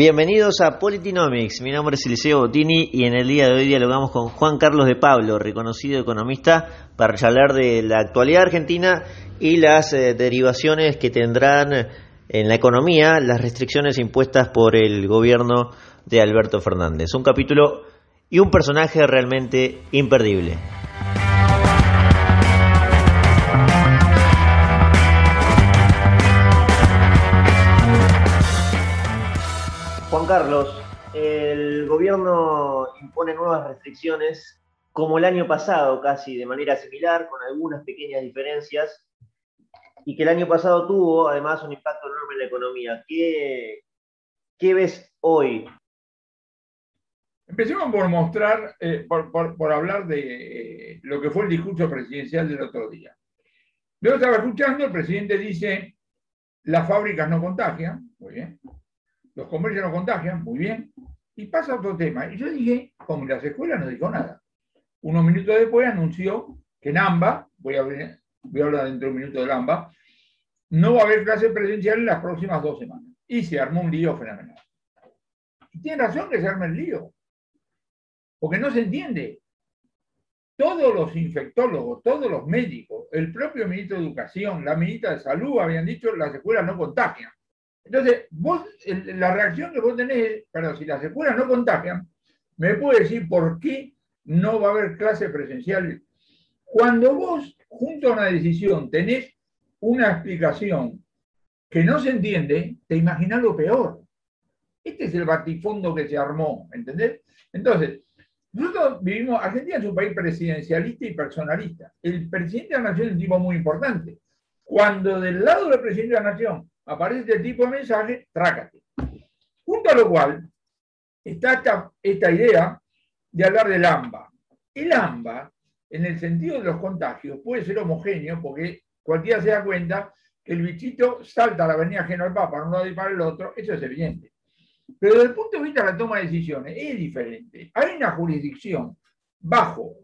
Bienvenidos a Politinomics, mi nombre es Eliseo Bottini y en el día de hoy dialogamos con Juan Carlos de Pablo, reconocido economista, para hablar de la actualidad argentina y las eh, derivaciones que tendrán en la economía las restricciones impuestas por el gobierno de Alberto Fernández. Un capítulo y un personaje realmente imperdible. Carlos, el gobierno impone nuevas restricciones como el año pasado, casi de manera similar, con algunas pequeñas diferencias, y que el año pasado tuvo además un impacto enorme en la economía. ¿Qué, ves hoy? Empecemos por mostrar, eh, por, hablar de eh, lo que fue el discurso presidencial del otro día. Yo estaba escuchando, el presidente dice, las fábricas no contagian, muy bien, los comercios no contagian, muy bien, y pasa otro tema. Y yo dije, como en las escuelas no dijo nada. Unos minutos después anunció que en AMBA, voy a, hablar dentro de un minuto de AMBA, no va a haber clase presencial en las próximas dos semanas. Y se armó un lío fenomenal. Y tiene razón que se arme el lío, porque no se entiende. Todos los infectólogos, todos los médicos, el propio ministro de Educación, la ministra de Salud habían dicho las escuelas no contagian. Entonces, vos, la reacción que vos tenés pero si las escuelas no contagian, me puede decir por qué no va a haber clase presencial. Cuando vos, junto a una decisión, tenés una explicación que no se entiende, te imaginas lo peor. Este es el batifondo que se armó, ¿entendés? Entonces, nosotros vivimos, Argentina es un país presidencialista y personalista. El presidente de la nación es un tipo muy importante. Cuando del lado del presidente de la nación aparece este tipo de mensaje, trácate. Junto a lo cual está esta, idea de hablar del AMBA. El AMBA, en el sentido de los contagios, puede ser homogéneo porque cualquiera se da cuenta que el bichito salta a la avenida General Papa para un lado y para el otro, eso es evidente. Pero desde el punto de vista de la toma de decisiones es diferente. Hay una jurisdicción bajo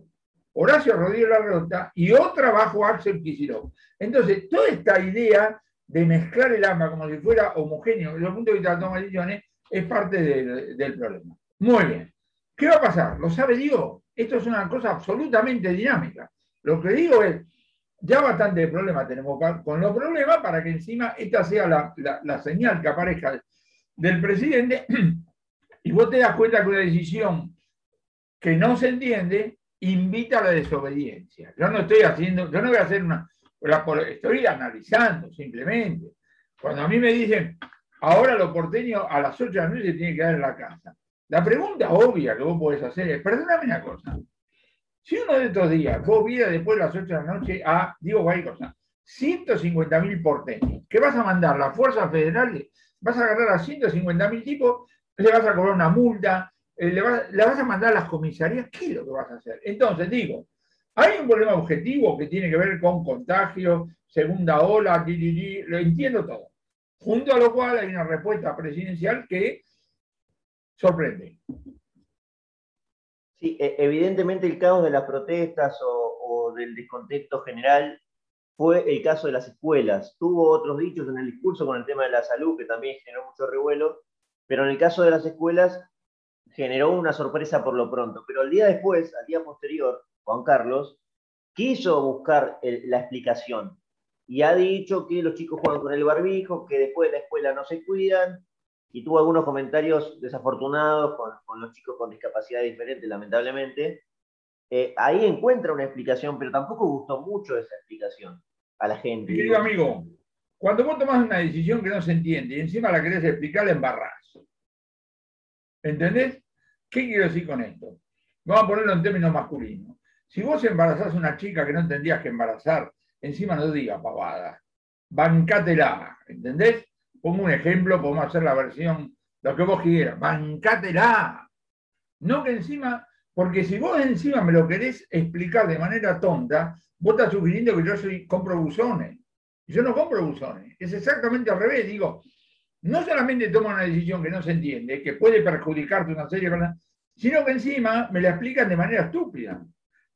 Horacio Rodríguez Larrota y otra bajo Axel Kicillof. Entonces, toda esta idea de mezclar el AMBA como si fuera homogéneo desde el punto de vista de la toma de decisiones es parte del, del problema. Muy bien. ¿Qué va a pasar? ¿Lo sabe Dios? Esto es una cosa absolutamente dinámica. Lo que digo es, ya bastante problema tenemos con los problemas para que encima esta sea la, la, la señal que aparezca del presidente y vos te das cuenta que una decisión que no se entiende invita a la desobediencia. Yo no estoy haciendo, yo no voy a hacer una, estoy analizando simplemente. Cuando a mí me dicen, ahora los porteños a las 8 de la noche tienen que quedar en la casa. La pregunta obvia que vos podés hacer es, perdóname una cosa, si uno de estos días vos vienes después de las 8 de la noche a, digo cualquier cosa, 150 mil porteños, ¿qué vas a mandar? ¿Las fuerzas federales? ¿Vas a agarrar a 150 mil tipos? ¿Le vas a cobrar una multa? ¿Le vas, ¿Le vas a mandar a las comisarías? ¿Qué es lo que vas a hacer? Entonces, digo, hay un problema objetivo que tiene que ver con contagio, segunda ola, lo entiendo todo. Junto a lo cual hay una respuesta presidencial que sorprende. Sí, evidentemente el caos de las protestas o, del descontexto general fue el caso de las escuelas. Tuvo otros dichos en el discurso con el tema de la salud que también generó mucho revuelo, pero en el caso de las escuelas generó una sorpresa por lo pronto. Pero el día después, al día posterior, Juan Carlos quiso buscar el, la explicación y ha dicho que los chicos juegan con el barbijo, que después de la escuela no se cuidan, y tuvo algunos comentarios desafortunados con, con los chicos con discapacidad diferente, lamentablemente. Eh, ahí encuentra una explicación, pero tampoco gustó mucho esa explicación a la gente. Querido amigo, cuando vos tomás una decisión que no se entiende y encima la querés explicar, la embarrás. ¿Entendés? ¿Qué quiero decir con esto? Vamos a ponerlo en términos masculinos. Si vos embarazás a una chica que no entendías que embarazar, encima no diga pavada. Bancátela, ¿entendés? Pongo un ejemplo, podemos hacer la versión, lo que vos quieras. Bancátela. No que encima, porque si vos encima me lo querés explicar de manera tonta, vos estás sugiriendo que yo soy, compro buzones. Yo no compro buzones. Es exactamente al revés. Digo, no solamente toma una decisión que no se entiende, que puede perjudicarte una serie de cosas, sino que encima me la explican de manera estúpida.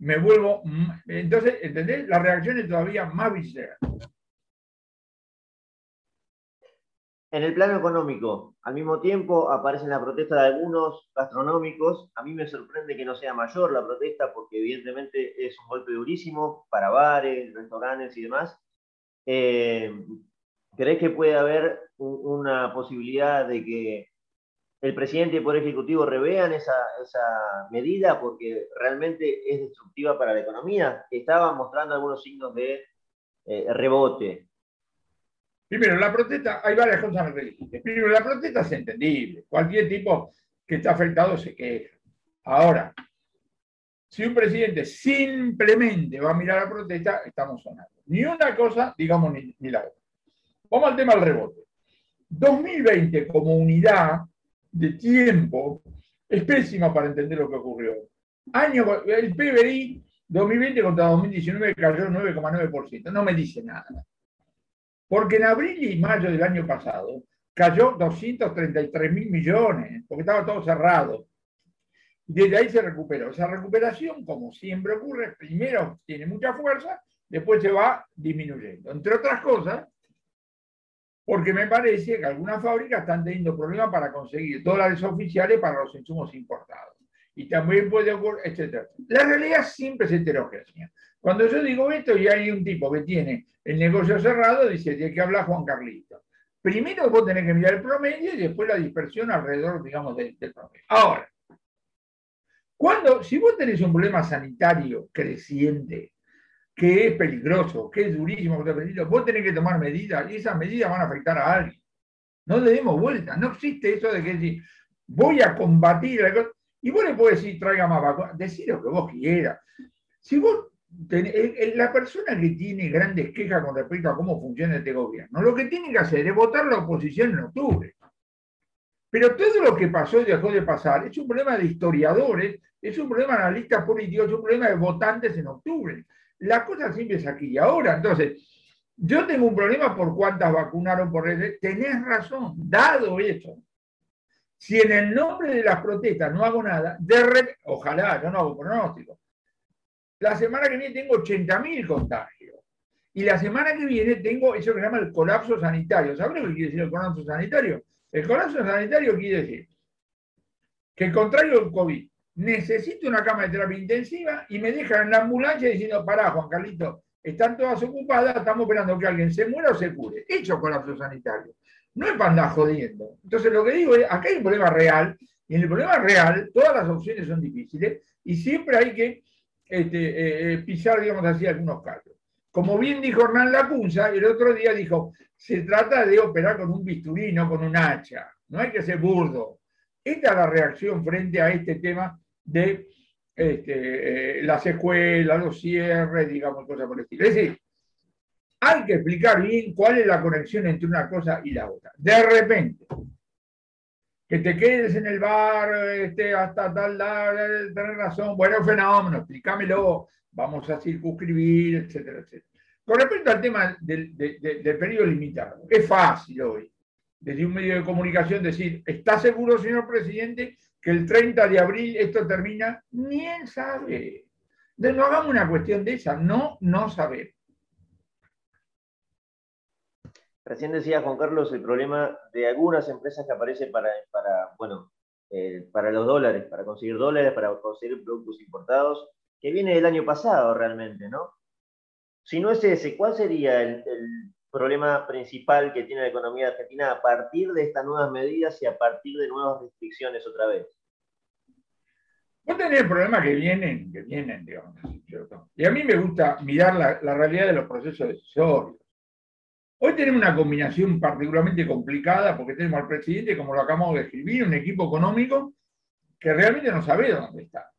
Me vuelvo. Entonces, ¿entendés? La reacción es todavía más visceral. En el plano económico, al mismo tiempo aparece la protesta de algunos gastronómicos. A mí me sorprende que no sea mayor la protesta porque evidentemente es un golpe durísimo para bares, restaurantes y demás. Eh, ¿Crees que puede haber una posibilidad de que el presidente y el Poder Ejecutivo revean esa, medida porque realmente es destructiva para la economía? Estaba mostrando algunos signos de eh, rebote. Primero, la protesta, hay varias cosas que Primero, la protesta es entendible. Cualquier tipo que está afectado se queja. Ahora, si un presidente simplemente va a mirar la protesta, estamos sonando. Ni una cosa, digamos, ni, ni la otra. Vamos al tema del rebote. 2020 como unidad de tiempo es pésima para entender lo que ocurrió. Año, el PBI 2020 contra 2019 cayó 9,9%. No me dice nada. Porque en abril y mayo del año pasado cayó 233 mil millones, porque estaba todo cerrado. Desde ahí se recuperó. Esa recuperación, como siempre ocurre, primero tiene mucha fuerza, después se va disminuyendo. Entre otras cosas, porque me parece que algunas fábricas están teniendo problemas para conseguir dólares oficiales para los insumos importados. Y también puede ocurrir, etc. La realidad siempre es heterogénea. Cuando yo digo esto y hay un tipo que tiene el negocio cerrado, dice, ¿de qué habla Juan Carlito? Primero vos tenés que mirar el promedio y después la dispersión alrededor, digamos, del, promedio. Ahora, cuando, si vos tenés un problema sanitario creciente, que es peligroso, que es durísimo, vos tenés que tomar medidas y esas medidas van a afectar a alguien. No le demos vuelta, no existe eso de que decir, voy a combatir, y vos le podés decir, traiga más vacunas, decir lo que vos quieras. Si vos la persona que tiene grandes quejas con respecto a cómo funciona este gobierno, lo que tiene que hacer es votar la oposición en octubre. Pero todo lo que pasó y dejó de pasar es un problema de historiadores, es un problema de analistas políticos, es un problema de votantes en octubre. La cosa siempre es aquí y ahora. Entonces, yo tengo un problema por cuántas vacunaron por ese. Tenés razón, dado eso. Si en el nombre de las protestas no hago nada, de ojalá, yo no hago pronóstico, la semana que viene tengo 80.000 contagios. Y la semana que viene tengo eso que se llama el colapso sanitario. ¿Sabes lo que quiere decir el colapso sanitario? El colapso sanitario quiere decir que el contrario del COVID necesito una cama de terapia intensiva y me dejan en la ambulancia diciendo, pará, Juan Carlito, están todas ocupadas, estamos esperando que alguien se muera o se cure. Hecho colapso sanitario. No es para andar jodiendo. Entonces lo que digo es, acá hay un problema real, y en el problema real todas las opciones son difíciles y siempre hay que este, eh, eh, pisar, digamos así, algunos casos. Como bien dijo Hernán Lacunza, el otro día dijo, se trata de operar con un bisturí, no con un hacha. No hay que ser burdo. Esta es la reacción frente a este tema de este, eh, las escuelas, los cierres, digamos, cosas por el estilo. Es decir, hay que explicar bien cuál es la conexión entre una cosa y la otra. De repente, que te quedes en el bar este, hasta tal, tal, tener razón, bueno, fenómeno, explícamelo, vamos a circunscribir, etcétera, etcétera. Con respecto al tema del, del, periodo limitado, es fácil hoy, desde un medio de comunicación, decir, ¿está seguro, señor presidente, que el 30 de abril esto termina? Ni él sabe. no hagamos una cuestión de esa, no, no saber. Recién decía Juan Carlos el problema de algunas empresas que aparecen para, para bueno, eh, para los dólares, para conseguir dólares, para conseguir productos importados, que viene del año pasado realmente, ¿no? Si no es ese, ¿cuál sería el, problema principal que tiene la economía argentina a partir de estas nuevas medidas y a partir de nuevas restricciones otra vez? Vos tenés problemas que vienen, que vienen, digamos. Y a mí me gusta mirar la, realidad de los procesos decisorios. Hoy tenemos una combinación particularmente complicada porque tenemos al presidente, como lo acabamos de escribir, un equipo económico que realmente no sabe dónde está.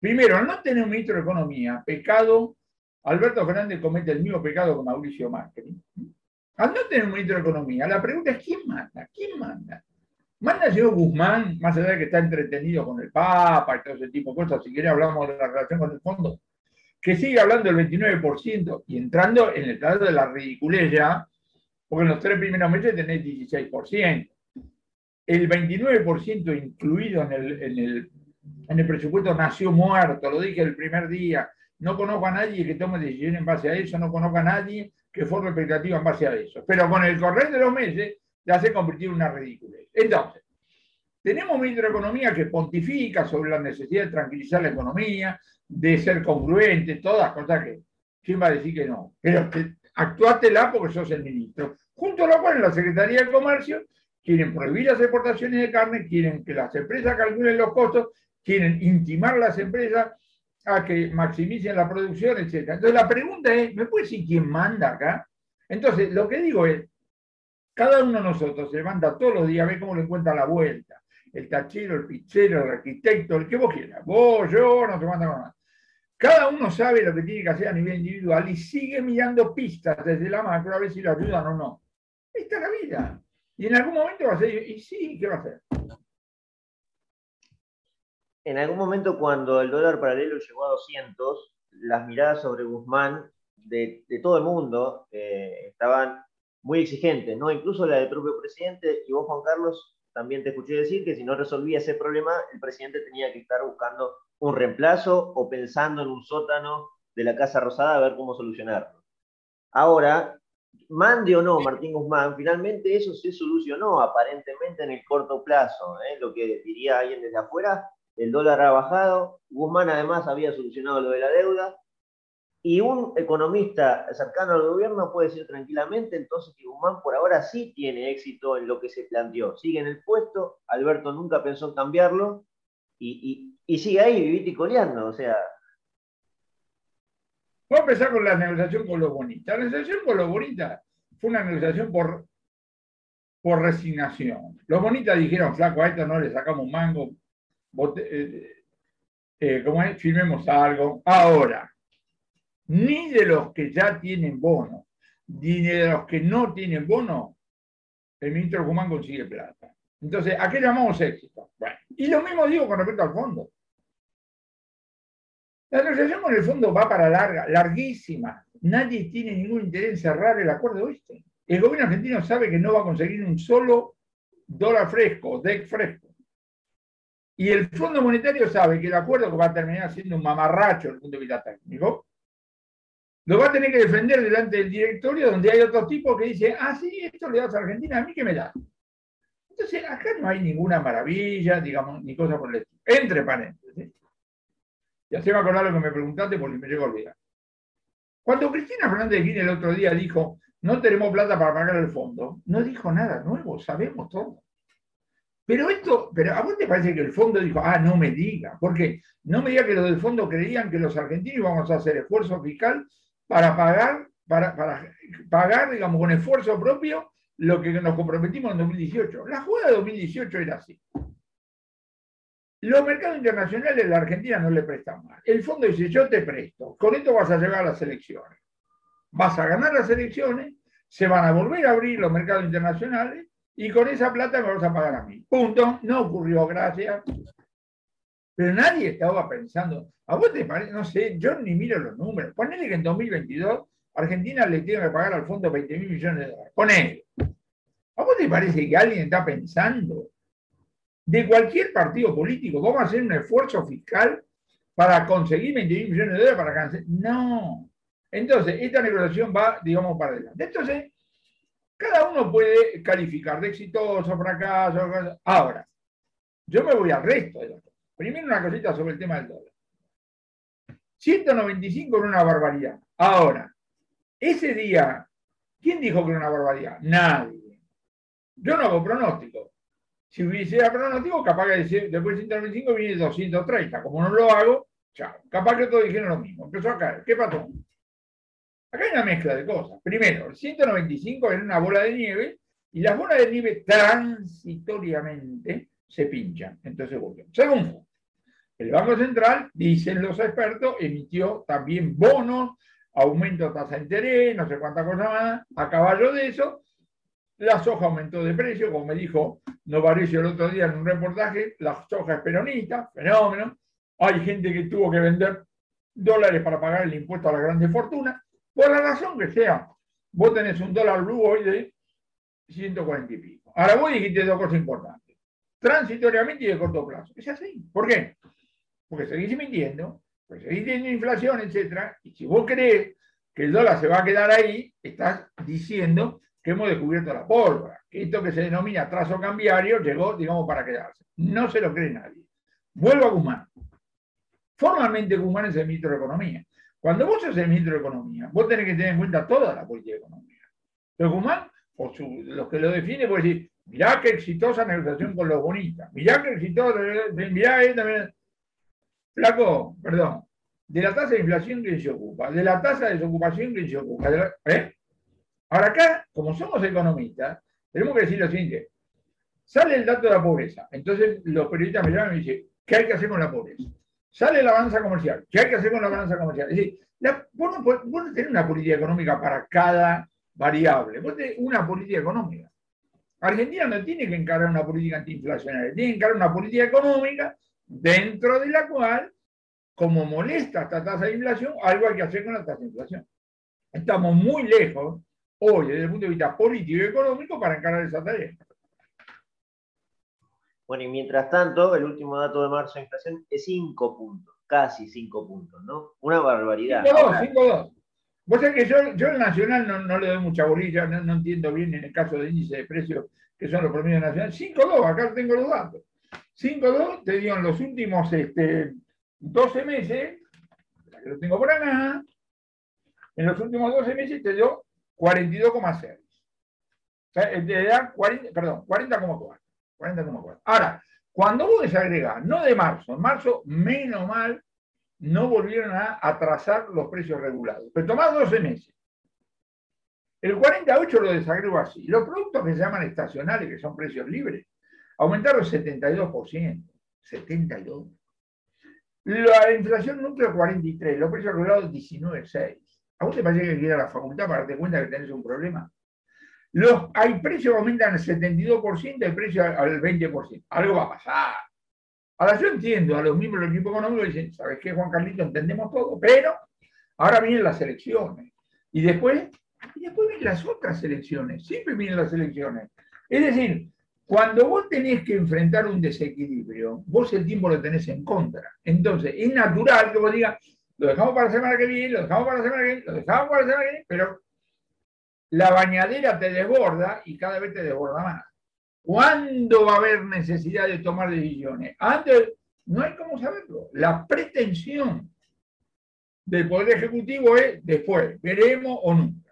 Primero, no tener un ministro de Economía, pecado, Alberto Fernández comete el mismo pecado que Mauricio Macri. Al no tener un ministro de Economía, la pregunta es ¿quién manda? ¿Quién manda? Manda el señor Guzmán, más allá de que está entretenido con el Papa y todo ese tipo de cosas, si quiere hablamos de la relación con el fondo, que sigue hablando del 29% y entrando en el estado de la ridiculez ya, porque en los tres primeros meses tenés 16%. El 29% incluido en el, en, el, en el presupuesto nació muerto, lo dije el primer día. No conozco a nadie que tome decisiones en base a eso, no conozco a nadie que forme expectativa en base a eso. Pero con el correr de los meses, ya se convirtió en una ridiculez. Entonces, tenemos un ministro de Economía que pontifica sobre la necesidad de tranquilizar la economía, de ser congruente, todas cosas que, ¿quién va a decir que no? Pero que actuátela porque sos el ministro. Junto a lo cual en la Secretaría de Comercio quieren prohibir las exportaciones de carne, quieren que las empresas calculen los costos, quieren intimar a las empresas a que maximicen la producción, etc. Entonces la pregunta es, ¿me puede decir quién manda acá? Entonces, lo que digo es, cada uno de nosotros se levanta todos los días, ve cómo le encuentra la vuelta. El tachero, el pizzero, el arquitecto, el que vos quieras. Vos, yo, no te manda nada. Cada uno sabe lo que tiene que hacer a nivel individual y sigue mirando pistas desde la macro a ver si lo ayudan o no. Esta es la vida. Y en algún momento va a ser, y sí, ¿qué va a hacer? En algún momento cuando el dólar paralelo llegó a 200, las miradas sobre Guzmán de, todo el mundo eh, estaban muy exigentes, ¿no? Incluso la del propio presidente, y vos, Juan Carlos, también te escuché decir que si no resolvía ese problema, el presidente tenía que estar buscando un reemplazo o pensando en un sótano de la Casa Rosada a ver cómo solucionarlo. Ahora, mande o no Martín Guzmán, finalmente eso se solucionó aparentemente en el corto plazo. ¿eh? Lo que diría alguien desde afuera, el dólar ha bajado, Guzmán además había solucionado lo de la deuda, y un economista cercano al gobierno puede decir tranquilamente entonces que Guzmán por ahora sí tiene éxito en lo que se planteó. Sigue en el puesto, Alberto nunca pensó en cambiarlo y, sigue ahí viviticoleando. O sea. Voy a empezar con la negociación con los bonitas. La negociación con los bonitas fue una negociación por, por resignación. Los bonitas dijeron, flaco, a esto no le sacamos mango, eh, eh, ¿cómo es? Firmemos algo. Ahora, ni de los que ya tienen bono, ni de los que no tienen bono, el ministro Guzmán consigue plata. Entonces, ¿a qué llamamos éxito? Y lo mismo digo con respecto al fondo. La negociación con el fondo va para larga, larguísima. Nadie tiene ningún interés en cerrar el acuerdo este. El gobierno argentino sabe que no va a conseguir un solo dólar fresco, DEC fresco. Y el Fondo Monetario sabe que el acuerdo va a terminar siendo un mamarracho desde el punto de vista técnico, lo va a tener que defender delante del directorio donde hay otro tipo que dice, ah, sí, esto le das a Argentina, a mí que me da. Entonces, acá no hay ninguna maravilla, digamos, ni cosa por el estilo. Entre paréntesis. Ya se me acordar lo que me preguntaste porque me llegó a olvidar. Cuando Cristina Fernández de Kirchner el otro día dijo, no tenemos plata para pagar el fondo, no dijo nada nuevo, sabemos todo. Pero esto, pero a vos te parece que el fondo dijo, ah, no me diga, porque no me diga que los del fondo creían que los argentinos íbamos a hacer esfuerzo fiscal para pagar, para, pagar, digamos, con esfuerzo propio lo que nos comprometimos en 2018. La jugada de 2018 era así. Los mercados internacionales la Argentina no le prestan más. El fondo dice, yo te presto, con esto vas a llegar a las elecciones. Vas a ganar las elecciones, se van a volver a abrir los mercados internacionales y con esa plata me vas a pagar a mí. Punto. No ocurrió, gracias. Pero nadie estaba pensando, ¿a vos te parece? No sé, yo ni miro los números. Ponele que en 2022 Argentina le tiene que pagar al fondo 20 mil millones de dólares. Ponele. ¿A vos te parece que alguien está pensando de cualquier partido político cómo hacer un esfuerzo fiscal para conseguir 20 mil millones de dólares para cancelar? No. Entonces, esta negociación va, digamos, para adelante. Entonces, cada uno puede calificar de exitoso, fracaso. Ahora, yo me voy al resto de los Primero una cosita sobre el tema del dólar. 195 era una barbaridad. Ahora, ese día, ¿quién dijo que era una barbaridad? Nadie. Yo no hago pronóstico. Si hubiese pronóstico, capaz que después de 195 viene 230. Como no lo hago, chao. Capaz que todos dijeron lo mismo. Empezó a caer. ¿Qué pasó? Acá hay una mezcla de cosas. Primero, el 195 era una bola de nieve y las bolas de nieve transitoriamente se pinchan. Entonces. Segundo, el Banco Central, dicen los expertos, emitió también bonos, aumento de tasa de interés, no sé cuántas cosas más. A caballo de eso, la soja aumentó de precio, como me dijo Novarecio el otro día en un reportaje, la soja es peronista, fenómeno. Hay gente que tuvo que vender dólares para pagar el impuesto a la grande fortuna, por la razón que sea. Vos tenés un dólar blue hoy de 140 y pico. Ahora vos dijiste dos cosas importantes transitoriamente y de corto plazo. Es así. ¿Por qué? Porque seguís mintiendo, porque seguís teniendo inflación, etc. Y si vos crees que el dólar se va a quedar ahí, estás diciendo que hemos descubierto la pólvora, que esto que se denomina trazo cambiario llegó, digamos, para quedarse. No se lo cree nadie. Vuelvo a Guzmán. Formalmente Guzmán es el ministro de Economía. Cuando vos sos el ministro de Economía, vos tenés que tener en cuenta toda la política económica. Pero Guzmán, por los que lo definen, puede decir, mirá qué exitosa negociación con los bonitas, mirá qué exitosa, mirá esta, Flaco, perdón, de la tasa de inflación que se ocupa, de la tasa de desocupación que se ocupa. ¿eh? Ahora acá, como somos economistas, tenemos que decir lo siguiente. Sale el dato de la pobreza. Entonces los periodistas me llaman y me dicen, ¿qué hay que hacer con la pobreza? Sale la balanza comercial. ¿Qué hay que hacer con la balanza comercial? Es decir, vos, no, tenés una política económica para cada variable. Vos tenés una política económica. Argentina no tiene que encarar una política antiinflacionaria, tiene que encarar una política económica dentro de la cual, como molesta esta tasa de inflación, algo hay que hacer con la tasa de inflación. Estamos muy lejos hoy, desde el punto de vista político y económico, para encarar esa tarea. Bueno, y mientras tanto, el último dato de marzo de inflación es 5 puntos, casi 5 puntos, ¿no? Una barbaridad. 5-2, 5-2. Vos sabés que yo, yo el nacional no, le doy mucha bolilla, no, entiendo bien en el caso de índice de precios que son los promedios nacionales. 5-2, acá tengo los datos. 5-2 te digo en los últimos este, 12 meses, que lo tengo por acá, en los últimos 12 meses te dio 42,6. O sea, te da 40, perdón, 40,4. 40,4. Ahora, cuando vos desagregás, no de marzo, en marzo, menos mal, no volvieron a atrasar los precios regulados. Pero tomás 12 meses. El 48 lo desagrego así. Los productos que se llaman estacionales, que son precios libres, aumentaron 72%. 72%. La inflación núcleo 43, los precios regulados 19,6. ¿A vos te parece que ir a la facultad para darte cuenta que tenés un problema? Los, hay precios que aumentan al 72%, hay precios al 20%. Algo va a pasar. Ahora yo entiendo, a los miembros del equipo económico dicen, ¿sabes qué, Juan Carlito? Entendemos todo, pero ahora vienen las elecciones. Y después, y después vienen las otras elecciones. Siempre vienen las elecciones. Es decir, cuando vos tenés que enfrentar un desequilibrio, vos el tiempo lo tenés en contra. Entonces, es natural que vos digas, lo dejamos para la semana que viene, lo dejamos para la semana que viene, lo dejamos para la semana que viene, pero la bañadera te desborda y cada vez te desborda más. ¿Cuándo va a haber necesidad de tomar decisiones? Antes, no hay cómo saberlo. La pretensión del Poder Ejecutivo es después, veremos o nunca.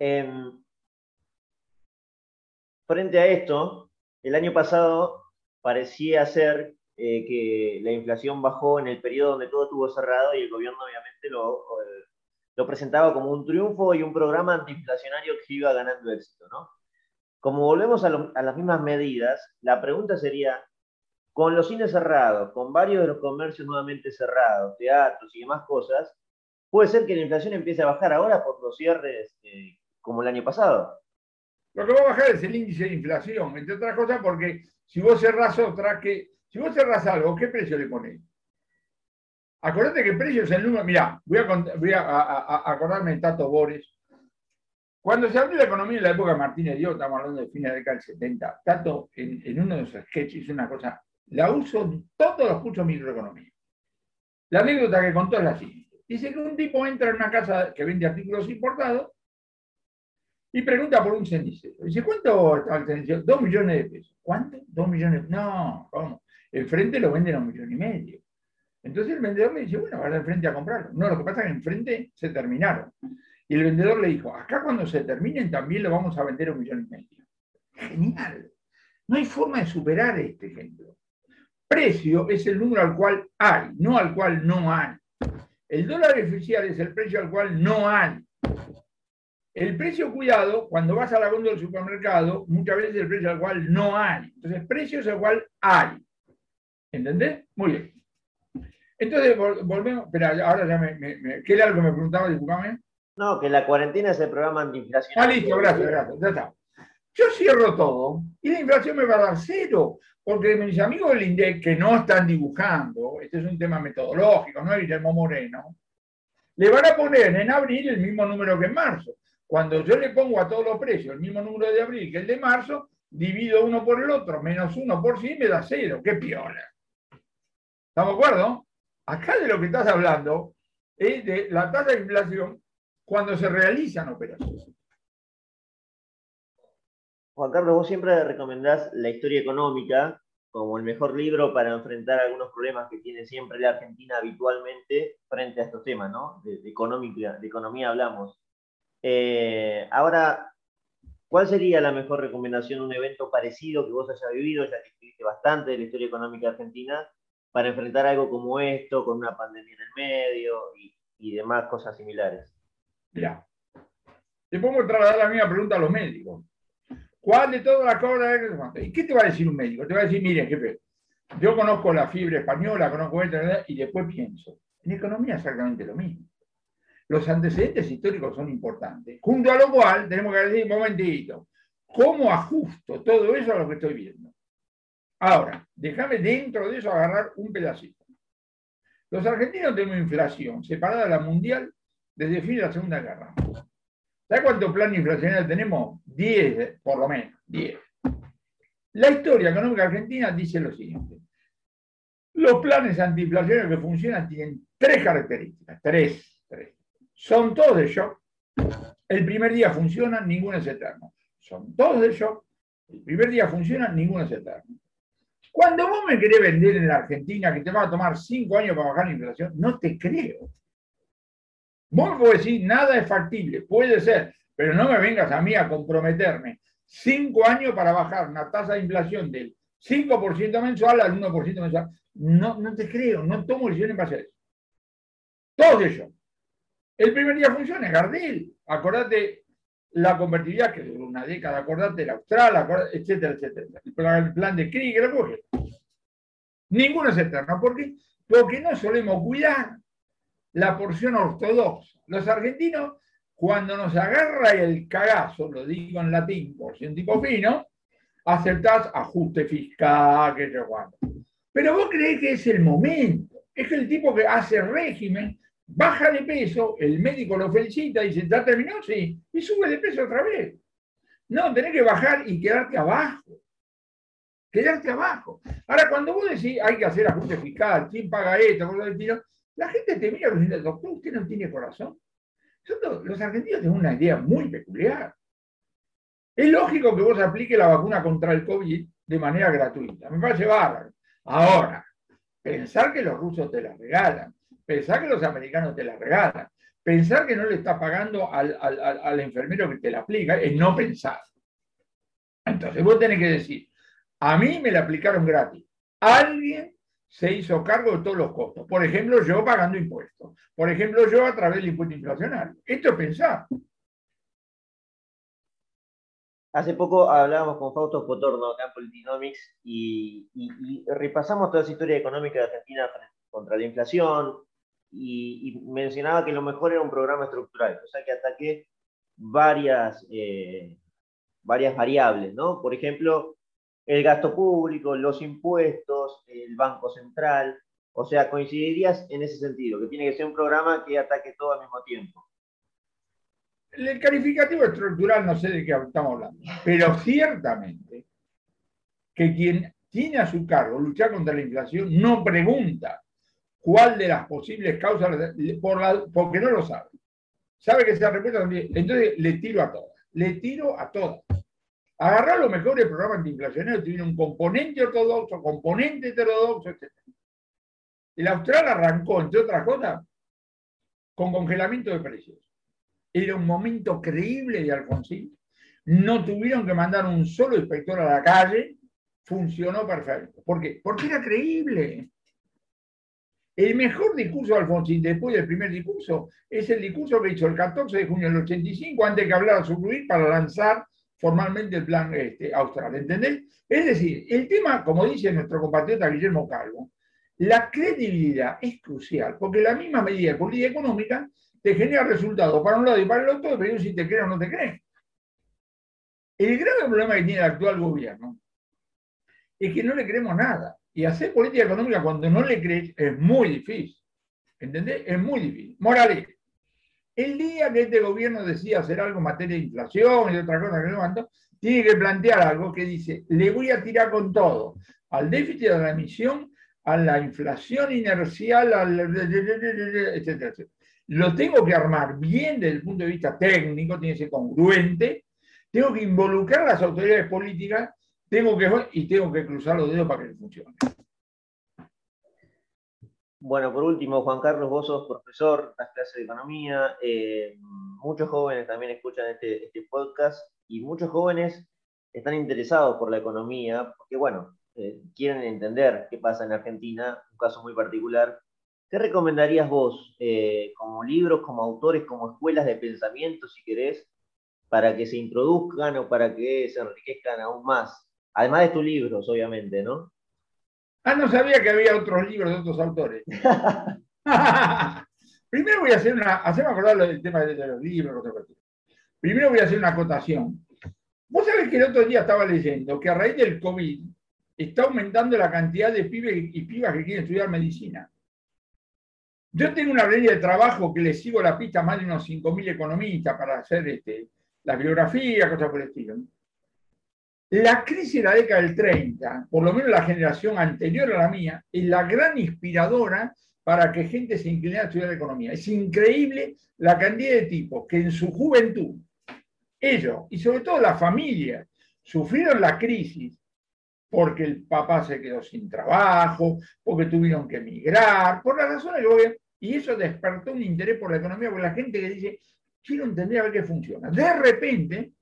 Em, frente a esto, el año pasado parecía ser eh, que la inflación bajó en el periodo donde todo estuvo cerrado y el gobierno obviamente lo, lo presentaba como un triunfo y un programa antiinflacionario que iba ganando éxito. ¿no? Como volvemos a, las mismas medidas, la pregunta sería, con los cines cerrados, con varios de los comercios nuevamente cerrados, teatros y demás cosas, puede ser que la inflación empiece a bajar ahora por los cierres eh, como el año pasado. Lo que va a bajar es el índice de inflación, entre otras cosas, porque si vos cerrás otra, que si vos cerrás algo, ¿qué precio le ponéis? Acordate que el precio es el número. Mirá, voy a, acordarme de Tato Bores. Cuando se abrió la economía en la época de Martínez Dios, estamos hablando de fines de la década del 70, Tato en, uno de sus sketches hizo una cosa, la uso en todos los cursos de microeconomía. La anécdota que contó es la siguiente. Dice que un tipo entra en una casa que vende artículos importados y pregunta por un cenicero. Dice, ¿cuánto está el cenicero? Dos millones de pesos. ¿Cuánto? Dos millones. No, ¿cómo? Enfrente lo venden a un millón y medio. Entonces el vendedor le dice, bueno, va enfrente a comprarlo. No, lo que pasa es que enfrente se terminaron. Y el vendedor le dijo, acá cuando se terminen también lo vamos a vender a un millón y medio. Genial. No hay forma de superar este ejemplo. Precio es el número al cual hay, no al cual no hay. El dólar oficial es el precio al cual no hay. El precio cuidado, cuando vas a la góndola del supermercado, muchas veces es el precio al cual no hay. Entonces, precio es el cual hay. ¿Entendés? Muy bien. Entonces, volvemos. Espera, ahora ya me, ¿Qué era lo que me preguntaba? Disculpame. No, que la cuarentena es el programa antiinflación. Ah, listo, gracias, gracias. Ya está. Yo cierro todo y la inflación me va a dar cero, porque mis amigos del INDEC que no están dibujando, este es un tema metodológico, no es Guillermo Moreno, le van a poner en abril el mismo número que en marzo. Cuando yo le pongo a todos los precios el mismo número de abril que el de marzo, divido uno por el otro, menos uno por sí, me da cero. ¡Qué piola! ¿Estamos de acuerdo? Acá de lo que estás hablando es de la tasa de inflación cuando se realizan operaciones. Juan Carlos, vos siempre recomendás la historia económica como el mejor libro para enfrentar algunos problemas que tiene siempre la Argentina habitualmente frente a estos temas, ¿no? De, económica, de economía hablamos. Eh, ahora, ¿cuál sería la mejor recomendación de un evento parecido que vos hayas vivido, ya que escribiste bastante de la historia económica Argentina, para enfrentar algo como esto, con una pandemia en el medio y, y demás cosas similares? Mira, te pongo trasladar la misma pregunta a los médicos. ¿Cuál de todas las cosas? ¿Y qué te va a decir un médico? Te va a decir, mire, jefe, yo conozco la fibra española, conozco esta, y después pienso. En economía es exactamente lo mismo. Los antecedentes históricos son importantes. Junto a lo cual, tenemos que decir, momentito, ¿cómo ajusto todo eso a lo que estoy viendo? Ahora, déjame dentro de eso agarrar un pedacito. Los argentinos tenemos inflación separada de la mundial desde fin de la Segunda Guerra. ¿Sabes cuánto plan inflacionario tenemos? 10, por lo menos, 10. La historia económica argentina dice lo siguiente. Los planes antiinflacionarios que funcionan tienen tres características, tres. Son todos de shock. El primer día funcionan, ninguno es eterno. Son todos de shock. El primer día funcionan, ninguno es eterno. Cuando vos me querés vender en la Argentina que te va a tomar cinco años para bajar la inflación, no te creo. Vos a decir, nada es factible, puede ser, pero no me vengas a mí a comprometerme cinco años para bajar una tasa de inflación del 5% mensual al 1% mensual. No, no te creo, no tomo decisiones para hacer eso. Todos ellos. El primer día funciona, Gardel. Acordate la convertibilidad que duró una década, acordate la austral, etcétera, etcétera. El plan, el plan de Krieger, Ninguno es eterno. ¿Por qué? Porque no solemos cuidar la porción ortodoxa. Los argentinos, cuando nos agarra el cagazo, lo digo en latín por si un tipo fino, aceptás ajuste fiscal, que yo cuando. Pero vos creés que es el momento. Es que el tipo que hace régimen, baja de peso, el médico lo felicita y dice, ¿ya terminó? Sí. Y sube de peso otra vez. No, tenés que bajar y quedarte abajo. Quedarte abajo. Ahora, cuando vos decís, hay que hacer ajuste fiscal, ¿quién paga esto? La gente te mira y dice, doctor, usted no tiene corazón. Los argentinos tienen una idea muy peculiar. Es lógico que vos apliques la vacuna contra el COVID de manera gratuita. Me parece bárbaro. Ahora, pensar que los rusos te la regalan, pensar que los americanos te la regalan, pensar que no le estás pagando al, al enfermero que te la aplica, es no pensar. Entonces vos tenés que decir, a mí me la aplicaron gratis. Alguien se hizo cargo de todos los costos. Por ejemplo, yo pagando impuestos. Por ejemplo, yo a través del impuesto inflacionario. Esto es pensar. Hace poco hablábamos con Fausto Potorno acá en Politinomics y, repasamos toda esa historia económica de Argentina contra la inflación y, mencionaba que lo mejor era un programa estructural, o sea que ataque varias, eh, varias variables, ¿no? Por ejemplo, el gasto público, los impuestos, el Banco Central. O sea, coincidirías en ese sentido, que tiene que ser un programa que ataque todo al mismo tiempo. El calificativo estructural no sé de qué estamos hablando, pero ciertamente que quien tiene a su cargo luchar contra la inflación no pregunta cuál de las posibles causas, por porque no lo sabe. Sabe que se respuesta, entonces le tiro a todas, le tiro a todas. Agarrar los mejores programas antiinflacionarios tiene un componente ortodoxo, componente heterodoxo, etc. El austral arrancó, entre otras cosas, con congelamiento de precios. Era un momento creíble de Alfonsín. No tuvieron que mandar un solo inspector a la calle. Funcionó perfecto. ¿Por qué? Porque era creíble. El mejor discurso de Alfonsín después del primer discurso es el discurso que hizo el 14 de junio del 85 antes que hablara su para lanzar formalmente el plan este, austral, ¿entendés? Es decir, el tema, como dice nuestro compatriota Guillermo Calvo, la credibilidad es crucial, porque la misma medida de política económica te genera resultados para un lado y para el otro, pero si te creen o no te creen. El grave problema que tiene el actual gobierno es que no le creemos nada. Y hacer política económica cuando no le crees es muy difícil. ¿Entendés? Es muy difícil. Morales, el día que este gobierno decida hacer algo en materia de inflación y otra cosa que no mando, tiene que plantear algo que dice, le voy a tirar con todo, al déficit de la emisión, a la inflación inercial, etcétera, etcétera. lo tengo que armar bien desde el punto de vista técnico, tiene que ser congruente, tengo que involucrar las autoridades políticas, tengo que y tengo que cruzar los dedos para que funcione. Bueno, por último, Juan Carlos, vos sos profesor, das clases de economía, eh, muchos jóvenes también escuchan este, este, podcast y muchos jóvenes están interesados por la economía porque, bueno, eh, quieren entender qué pasa en Argentina, un caso muy particular. ¿Qué recomendarías vos eh, como libros, como autores, como escuelas de pensamiento, si querés, para que se introduzcan o para que se enriquezcan aún más? Además de tus libros, obviamente, ¿no? Ah, no sabía que había otros libros de otros autores. Primero voy a hacer una, hacerme acordar del tema de, los libros. Primero voy a hacer una acotación. Vos sabés que el otro día estaba leyendo que a raíz del COVID está aumentando la cantidad de pibes y pibas que quieren estudiar medicina. Yo tengo una línea de trabajo que le sigo la pista a más de unos 5.000 economistas para hacer este, la biografía, cosas por el estilo. La crisis de la década del 30, por lo menos la generación anterior a la mía, es la gran inspiradora para que gente se inclinara a estudiar economía. Es increíble la cantidad de tipos que en su juventud, ellos, y sobre todo la familia, sufrieron la crisis porque el papá se quedó sin trabajo, porque tuvieron que emigrar, por las razones que voy a... Y eso despertó un interés por la economía, porque la gente que dice, quiero entender a ver qué funciona. De repente,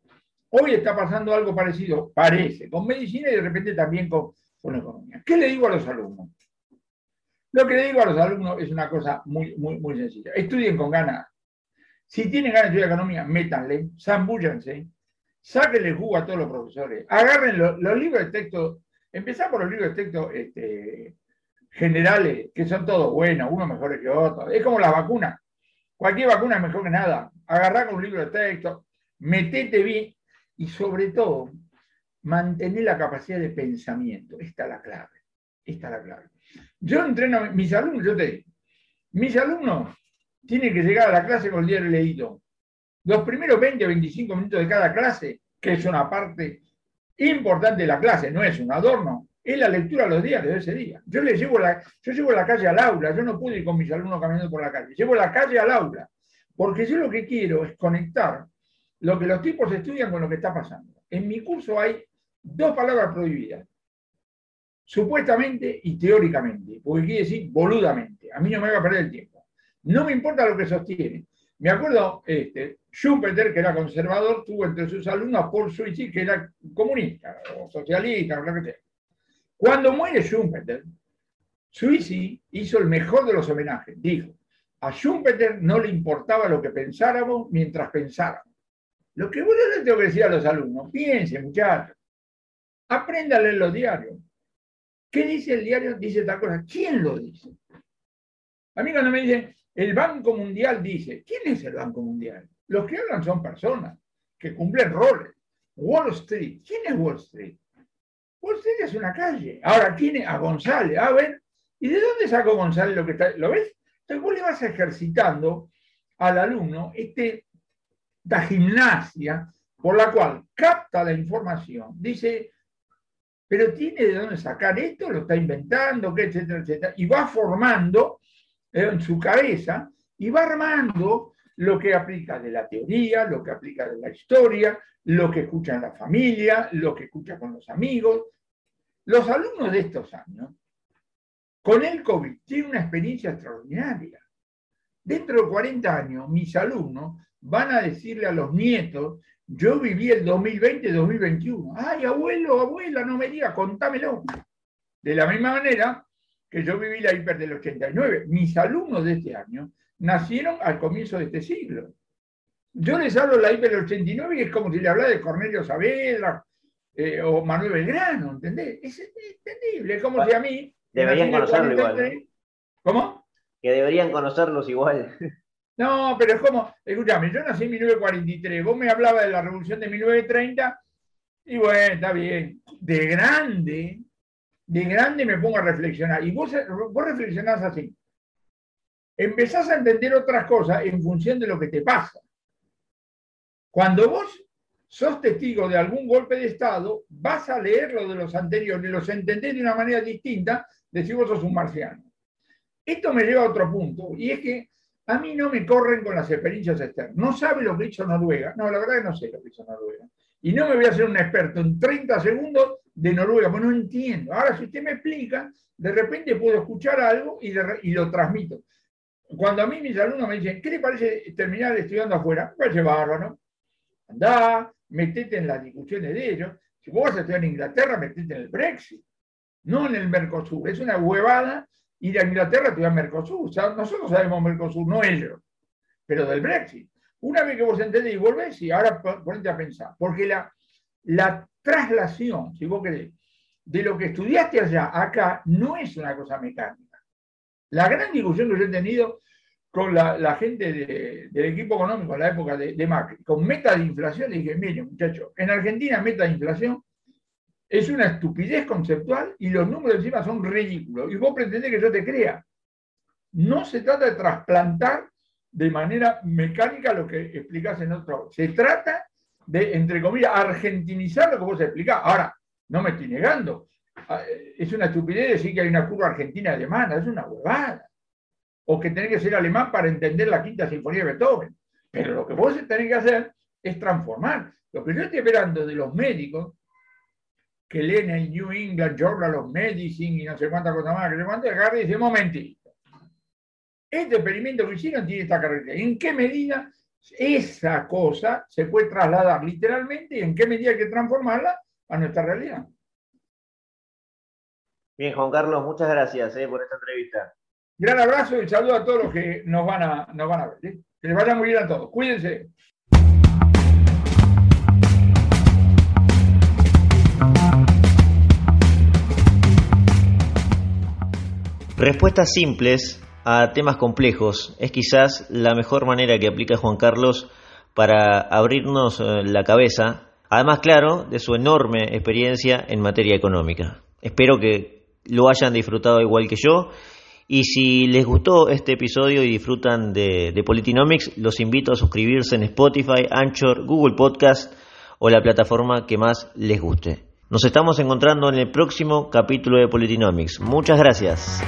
Hoy está pasando algo parecido, parece, con medicina y de repente también con, economía. ¿Qué le digo a los alumnos? Lo que le digo a los alumnos es una cosa muy, muy, muy sencilla. Estudien con ganas. Si tienen ganas de estudiar economía, métanle, zambúllanse, sáquenle jugo a todos los profesores, agarren los, libros de texto, empezar por los libros de texto este, generales, que son todos buenos, unos mejores que otros. Es como las vacunas. Cualquier vacuna es mejor que nada. Agarrar con un libro de texto, metete bien, y sobre todo mantener la capacidad de pensamiento. Esta es la clave. Esta es la clave. Yo entreno, mis alumnos, yo te digo, mis alumnos tienen que llegar a la clase con el diario leído. Los primeros 20 o 25 minutos de cada clase, que es una parte importante de la clase, no es un adorno, es la lectura de los diarios de ese día. Yo les llevo la, yo llevo la calle al aula, yo no puedo ir con mis alumnos caminando por la calle, llevo la calle al aula, porque yo lo que quiero es conectar lo que los tipos estudian con lo que está pasando. En mi curso hay dos palabras prohibidas. Supuestamente y teóricamente, porque quiere decir boludamente. A mí no me va a perder el tiempo. No me importa lo que sostiene. Me acuerdo, este, Schumpeter, que era conservador, tuvo entre sus alumnos Paul Suizy, que era comunista o socialista, o lo que sea. Cuando muere Schumpeter, Suizy hizo el mejor de los homenajes. Dijo, a Schumpeter no le importaba lo que pensáramos mientras pensáramos. Lo que vos le tengo que decir a los alumnos, piensen, muchachos, aprendan a leer los diarios. ¿Qué dice el diario? Dice tal cosa. ¿Quién lo dice? A mí cuando me dicen, el Banco Mundial dice, ¿quién es el Banco Mundial? Los que hablan son personas que cumplen roles. Wall Street, ¿quién es Wall Street? Wall Street es una calle. Ahora tiene a González. A ver, ¿y de dónde sacó González lo que está? ¿Lo ves? Entonces vos le vas ejercitando al alumno este esta gimnasia por la cual capta la información, dice, pero tiene de dónde sacar esto, lo está inventando, etcétera, etcétera, y va formando eh, en su cabeza y va armando lo que aplica de la teoría, lo que aplica de la historia, lo que escucha en la familia, lo que escucha con los amigos. Los alumnos de estos años, con el COVID, tienen una experiencia extraordinaria. Dentro de 40 años, mis alumnos van a decirle a los nietos, yo viví el 2020-2021. Ay, abuelo, abuela, no me diga, contámelo. De la misma manera que yo viví la hiper del 89. Mis alumnos de este año nacieron al comienzo de este siglo. Yo les hablo de la hiper del 89 y es como si le hablara de Cornelio Saavedra eh, o Manuel Belgrano, ¿entendés? Es entendible, es como si a mí... Deberían conocerlo igual. ¿Cómo? Que deberían conocerlos igual. No, pero es como, escúchame, yo nací en 1943, vos me hablabas de la revolución de 1930, y bueno, está bien. De grande, de grande me pongo a reflexionar. Y vos, vos reflexionás así. Empezás a entender otras cosas en función de lo que te pasa. Cuando vos sos testigo de algún golpe de Estado, vas a leer lo de los anteriores, los entendés de una manera distinta de si vos sos un marciano. Esto me lleva a otro punto, y es que A mí no me corren con las experiencias externas. No sabe lo que hizo Noruega. No, la verdad es que no sé lo que hizo Noruega. Y no me voy a hacer un experto en 30 segundos de Noruega, porque no entiendo. Ahora, si usted me explica, de repente puedo escuchar algo y, lo transmito. Cuando a mí mis alumnos me dicen, ¿qué le parece terminar estudiando afuera? Me parece bárbaro. Andá, metete en las discusiones de ellos. Si vos vas a estudiar en Inglaterra, metete en el Brexit, no en el Mercosur. Es una huevada ir a Inglaterra a estudiar Mercosur. O sea, nosotros sabemos Mercosur, no ellos, pero del Brexit. Una vez que vos entendés y volvés, y ahora ponete a pensar, porque la, la traslación, si vos querés, de lo que estudiaste allá acá no es una cosa mecánica. La gran discusión que yo he tenido con la, gente del equipo económico en la época de, Macri, con meta de inflación, dije, miren muchachos, en Argentina meta de inflación es una estupidez conceptual y los números encima son ridículos. Y vos pretendés que yo te crea. No se trata de trasplantar de manera mecánica lo que explicás en otro. Se trata de, entre comillas, argentinizar lo que vos explicás. Ahora, no me estoy negando. Ah, es una estupidez decir que hay una curva argentina-alemana, es una huevada. O que tenés que ser alemán para entender la quinta sinfonía de Beethoven. Pero lo que vos tenés que hacer es transformar. Lo que yo estoy esperando de los médicos que leen el New England Journal of Medicine y no sé cuántas cosas más, que se cuánto, agarre y dice, momentito. Este experimento que hicieron tiene esta característica. ¿En qué medida esa cosa se puede trasladar literalmente y en qué medida hay que transformarla a nuestra realidad? Bien, Juan Carlos, muchas gracias eh, por esta entrevista. Gran abrazo y saludo a todos los que nos van a, nos van a ver. ¿eh? Que les vaya muy bien a todos. Cuídense. Respuestas simples a temas complejos es quizás la mejor manera que aplica Juan Carlos para abrirnos eh, la cabeza, además claro, de su enorme experiencia en materia económica. Espero que lo hayan disfrutado igual que yo y si les gustó este episodio y disfrutan de, de Politinomics, los invito a suscribirse en Spotify, Anchor, Google Podcast o la plataforma que más les guste. Nos estamos encontrando en el próximo capítulo de Politinomics. Muchas gracias.